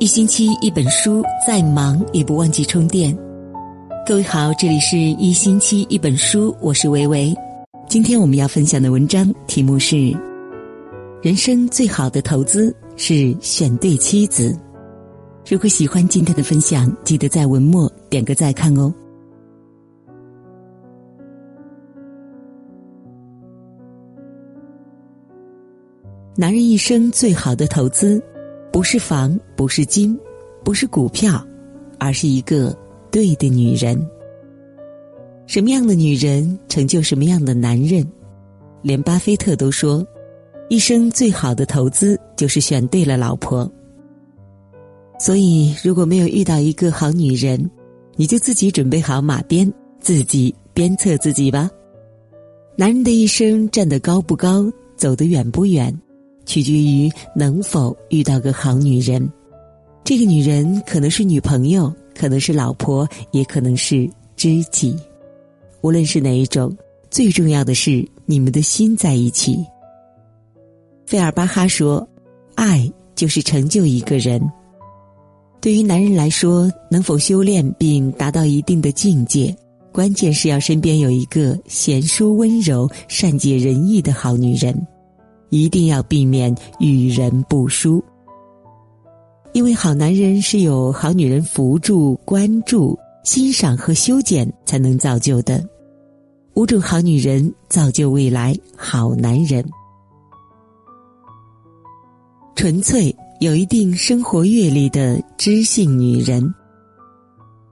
一星期一本书，再忙也不忘记充电。各位好，这里是一星期一本书，我是维维。今天我们要分享的文章题目是：人生最好的投资是选对妻子。如果喜欢今天的分享，记得在文末点个再看哦。男人一生最好的投资。不是房，不是金，不是股票，而是一个对的女人。什么样的女人成就什么样的男人？连巴菲特都说，一生最好的投资就是选对了老婆。所以，如果没有遇到一个好女人，你就自己准备好马鞭，自己鞭策自己吧。男人的一生站得高不高，走得远不远。取决于能否遇到个好女人，这个女人可能是女朋友，可能是老婆，也可能是知己。无论是哪一种，最重要的是你们的心在一起。费尔巴哈说：“爱就是成就一个人。”对于男人来说，能否修炼并达到一定的境界，关键是要身边有一个贤淑温柔、善解人意的好女人。一定要避免与人不淑，因为好男人是有好女人扶助、关注、欣赏和修剪才能造就的。五种好女人造就未来好男人。纯粹有一定生活阅历的知性女人，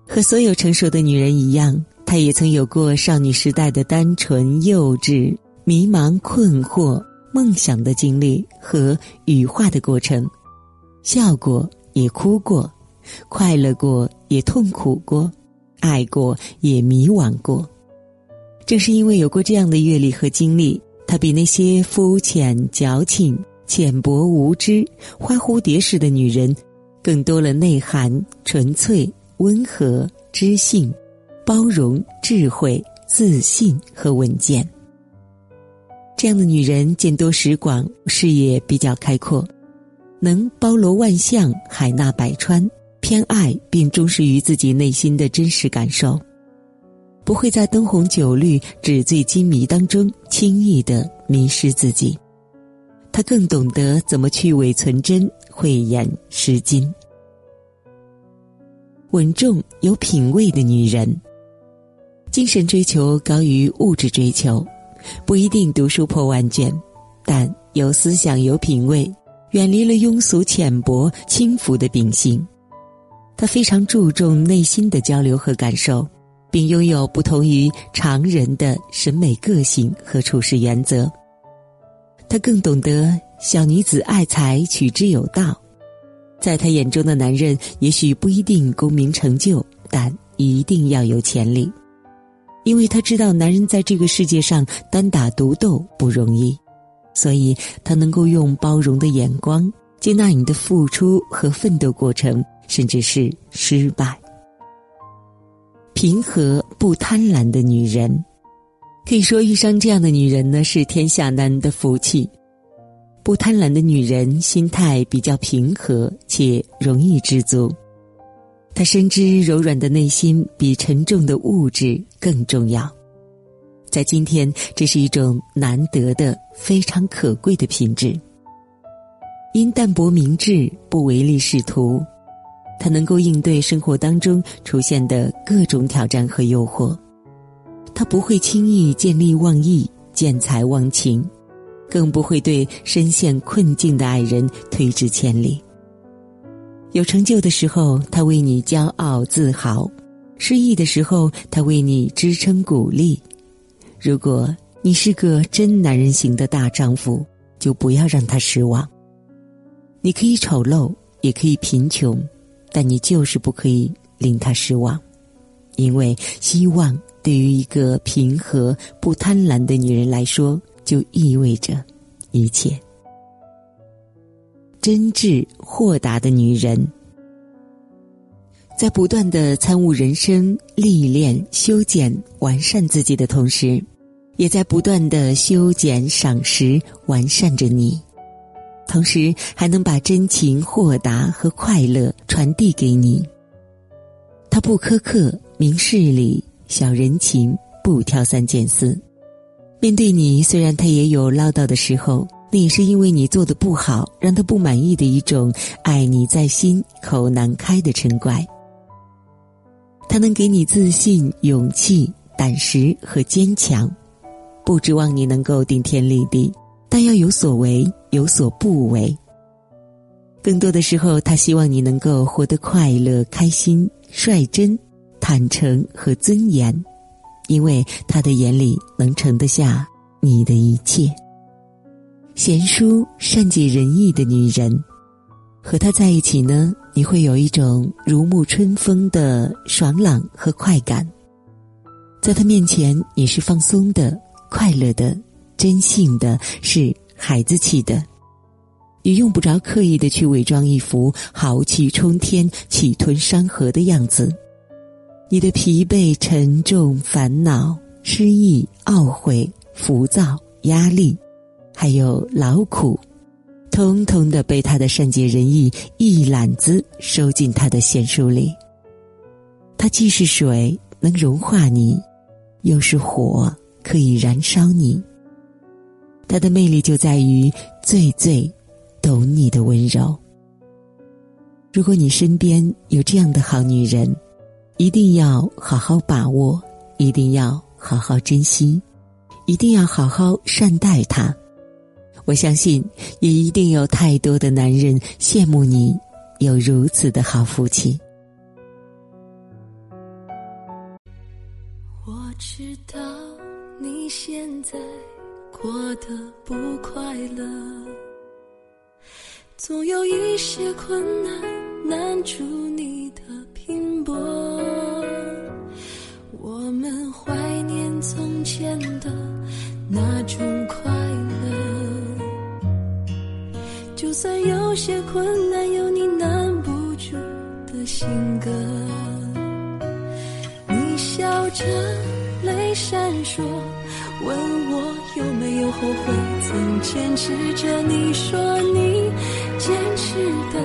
和所有成熟的女人一样，她也曾有过少女时代的单纯、幼稚、迷茫、困惑。梦想的经历和羽化的过程，笑过也哭过，快乐过也痛苦过，爱过也迷惘过。正是因为有过这样的阅历和经历，他比那些肤浅、矫情、浅薄、无知、花蝴蝶式的女人，更多了内涵、纯粹、温和、知性、包容、智慧、自信和稳健。这样的女人见多识广，视野比较开阔，能包罗万象，海纳百川，偏爱并忠实于自己内心的真实感受，不会在灯红酒绿、纸醉金迷当中轻易的迷失自己。她更懂得怎么去伪存真、慧眼识金。稳重有品位的女人，精神追求高于物质追求。不一定读书破万卷，但有思想、有品味，远离了庸俗、浅薄、轻浮的秉性。他非常注重内心的交流和感受，并拥有不同于常人的审美个性和处事原则。他更懂得小女子爱财，取之有道。在他眼中的男人，也许不一定功名成就，但一定要有潜力。因为他知道男人在这个世界上单打独斗不容易，所以他能够用包容的眼光接纳你的付出和奋斗过程，甚至是失败。平和不贪婪的女人，可以说遇上这样的女人呢是天下男人的福气。不贪婪的女人心态比较平和且容易知足。他深知柔软的内心比沉重的物质更重要，在今天，这是一种难得的、非常可贵的品质。因淡泊明志，不唯利是图，他能够应对生活当中出现的各种挑战和诱惑。他不会轻易见利忘义、见财忘情，更不会对深陷困境的爱人推之千里。有成就的时候，他为你骄傲自豪；失意的时候，他为你支撑鼓励。如果你是个真男人型的大丈夫，就不要让他失望。你可以丑陋，也可以贫穷，但你就是不可以令他失望，因为希望对于一个平和不贪婪的女人来说，就意味着一切。真挚豁达的女人，在不断的参悟人生、历练、修剪、完善自己的同时，也在不断的修剪、赏识、完善着你。同时还能把真情、豁达和快乐传递给你。他不苛刻，明事理，小人情，不挑三拣四。面对你，虽然他也有唠叨的时候，那也是因为你做的不好，让他不满意的一种爱你在心、口难开的嗔怪。他能给你自信、勇气、胆识和坚强，不指望你能够顶天立地，但要有所为，有所不为。更多的时候，他希望你能够活得快乐、开心、率真、坦诚和尊严，因为他的眼里能盛得下你的一切。贤淑、善解人意的女人，和她在一起呢，你会有一种如沐春风的爽朗和快感。在她面前，你是放松的、快乐的、真性的，是孩子气的。你用不着刻意的去伪装一副豪气冲天、气吞山河的样子，你的疲惫、沉重、烦恼、失意、懊悔、浮躁、压力，还有劳苦，通通的被他的善解人意一揽子收进他的贤书里。他既是水，能融化你，又是火，可以燃烧你。他的魅力就在于最最。懂你的温柔。如果你身边有这样的好女人，一定要好好把握，一定要好好珍惜，一定要好好善待她。我相信，也一定有太多的男人羡慕你有如此的好福气。我知道你现在过得不快乐。总有一些困难难住你的拼搏，我们怀念从前的那种快乐。就算有些困难有你难不住的性格，你笑着泪闪烁，问我有没有后悔，曾坚持着你说你。坚持的，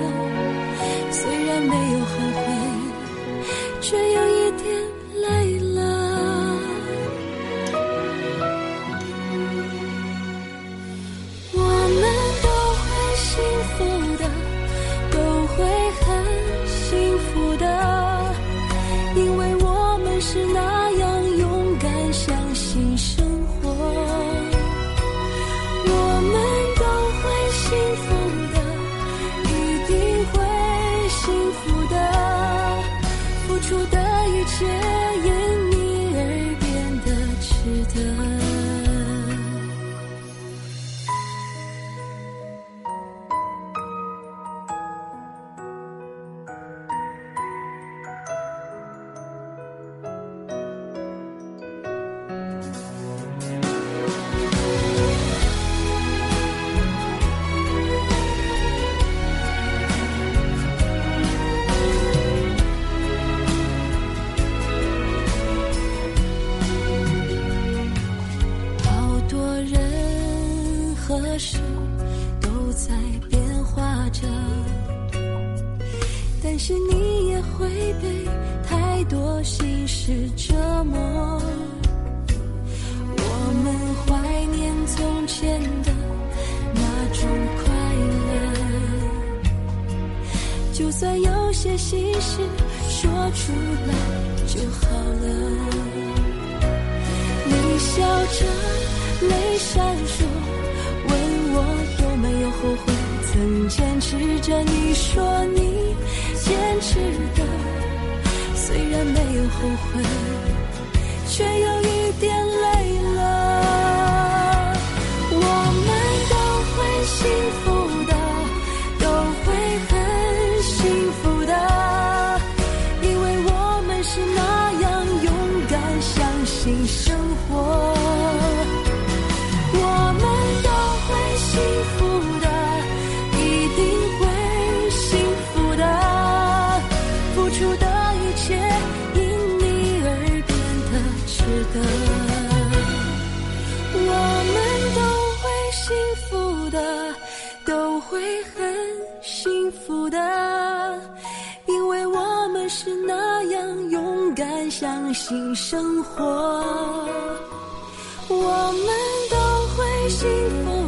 多心事折磨。我们怀念从前的那种快乐，就算有些心事说出来就好了。你笑着，泪闪烁，问我有没有后悔，曾坚持着你说你。坚持的，没有后悔，却又的，因为我们是那样勇敢，相信生活。我们都会幸福